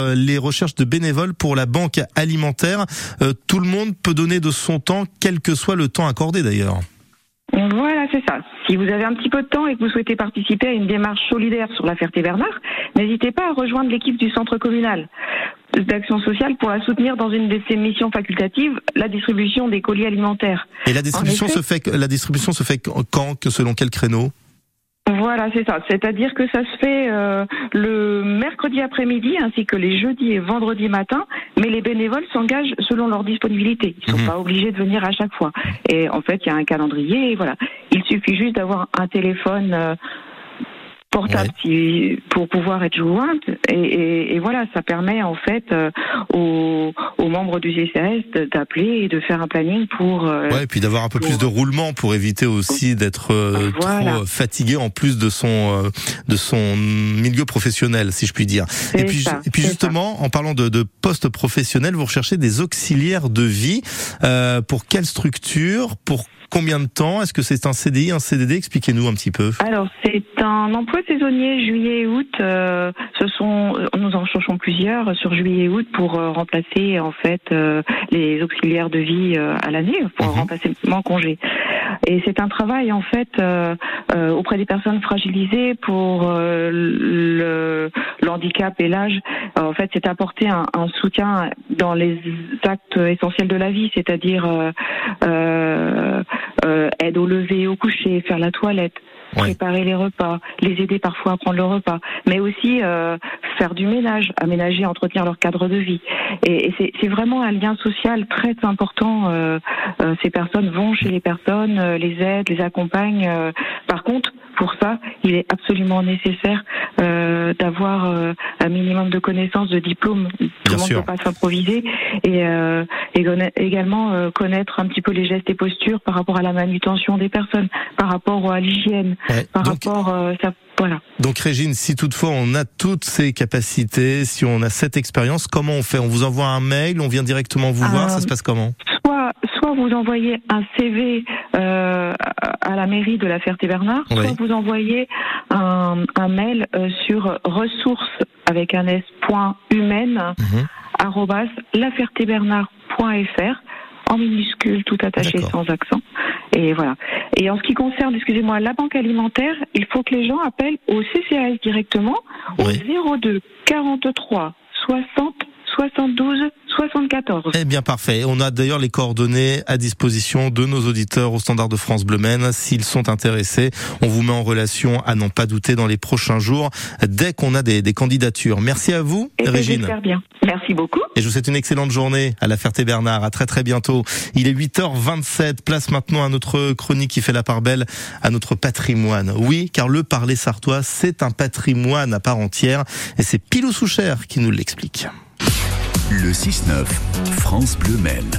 Euh, les recherches de bénévoles pour la banque alimentaire. Euh, tout le monde peut donner de son temps, quel que soit le temps accordé d'ailleurs. Voilà, c'est ça. Si vous avez un petit peu de temps et que vous souhaitez participer à une démarche solidaire sur la Ferté-Bernard, n'hésitez pas à rejoindre l'équipe du centre communal d'action sociale pour la soutenir dans une de ses missions facultatives, la distribution des colis alimentaires. Et la distribution se fait la distribution se fait quand que selon quel créneau? Voilà, c'est ça. C'est-à-dire que ça se fait euh, le mercredi après-midi ainsi que les jeudis et vendredis matin, mais les bénévoles s'engagent selon leur disponibilité. Ils sont mhm. pas obligés de venir à chaque fois. Et en fait, il y a un calendrier et voilà. Il suffit juste d'avoir un téléphone euh, portable pour pouvoir être jointe. Et, et, voilà, ça permet en fait euh, aux, aux, membres du GCS d'appeler et de faire un planning pour. Euh, ouais, et puis d'avoir un peu plus de roulement pour éviter aussi d'être euh, trop fatigué en plus de son de son milieu professionnel, si je puis dire. Et puis, et puis justement, en parlant de, de poste professionnel, vous recherchez des auxiliaires de vie pour quelle structure, pour Combien de temps? Est-ce que c'est un CDI, un CDD Expliquez-nous un petit peu. Alors, c'est un emploi saisonnier juillet et août. Euh, ce sont, nous en cherchons plusieurs sur juillet et août pour euh, remplacer en fait euh, les auxiliaires de vie à l'année, pour mhm. remplacer mon congé. Et c'est un travail en fait auprès des personnes fragilisées pour le, handicap et l'âge. En fait, c'est apporter un, un, soutien dans les actes essentiels de la vie, c'est-à-dire euh, aide au lever, au coucher, faire la toilette, préparer les repas, les aider parfois à prendre le repas, mais aussi euh, faire du ménage, aménager, entretenir leur cadre de vie. Et, c'est vraiment un lien social très important. Euh, euh, ces personnes vont chez les personnes, euh, les aident, les accompagnent. par contre, pour ça, il est absolument nécessaire euh, d'avoir euh, un minimum de connaissances, de diplômes. Tout le monde ne peut pas s'improviser. Et, euh, et également connaître un petit peu les gestes et postures par rapport à la manutention des personnes, par rapport à l'hygiène, par rapport... Ça, voilà. Donc Régine, si toutefois on a toutes ces capacités, si on a cette expérience, comment on fait? On vous envoie un mail, on vient directement vous voir, ça se passe comment? Soit, vous envoyez un CV euh, à la mairie de la Ferté-Bernard, soit vous envoyez un, un mail euh, sur ressources avec un s point humaine mhm. en minuscule, tout attaché sans accent. Et voilà. Et en ce qui concerne, excusez-moi, la banque alimentaire, il faut que les gens appellent au CCAS directement au 02 43 60 72 74. Eh bien parfait. On a d'ailleurs les coordonnées à disposition de nos auditeurs au standard de France Bleu S'ils sont intéressés, on vous met en relation à n'en pas douter dans les prochains jours dès qu'on a des, candidatures. Merci à vous, Et Régine. bien. Merci beaucoup. Et je vous souhaite une excellente journée à la Ferté-Bernard. À très très bientôt. Il est 8h27. Place maintenant à notre chronique qui fait la part belle à notre patrimoine. Oui, car le parler sartois, c'est un patrimoine à part entière. Et c'est Pilou Souchère qui nous l'explique. Le 6-9, France Bleu Maine.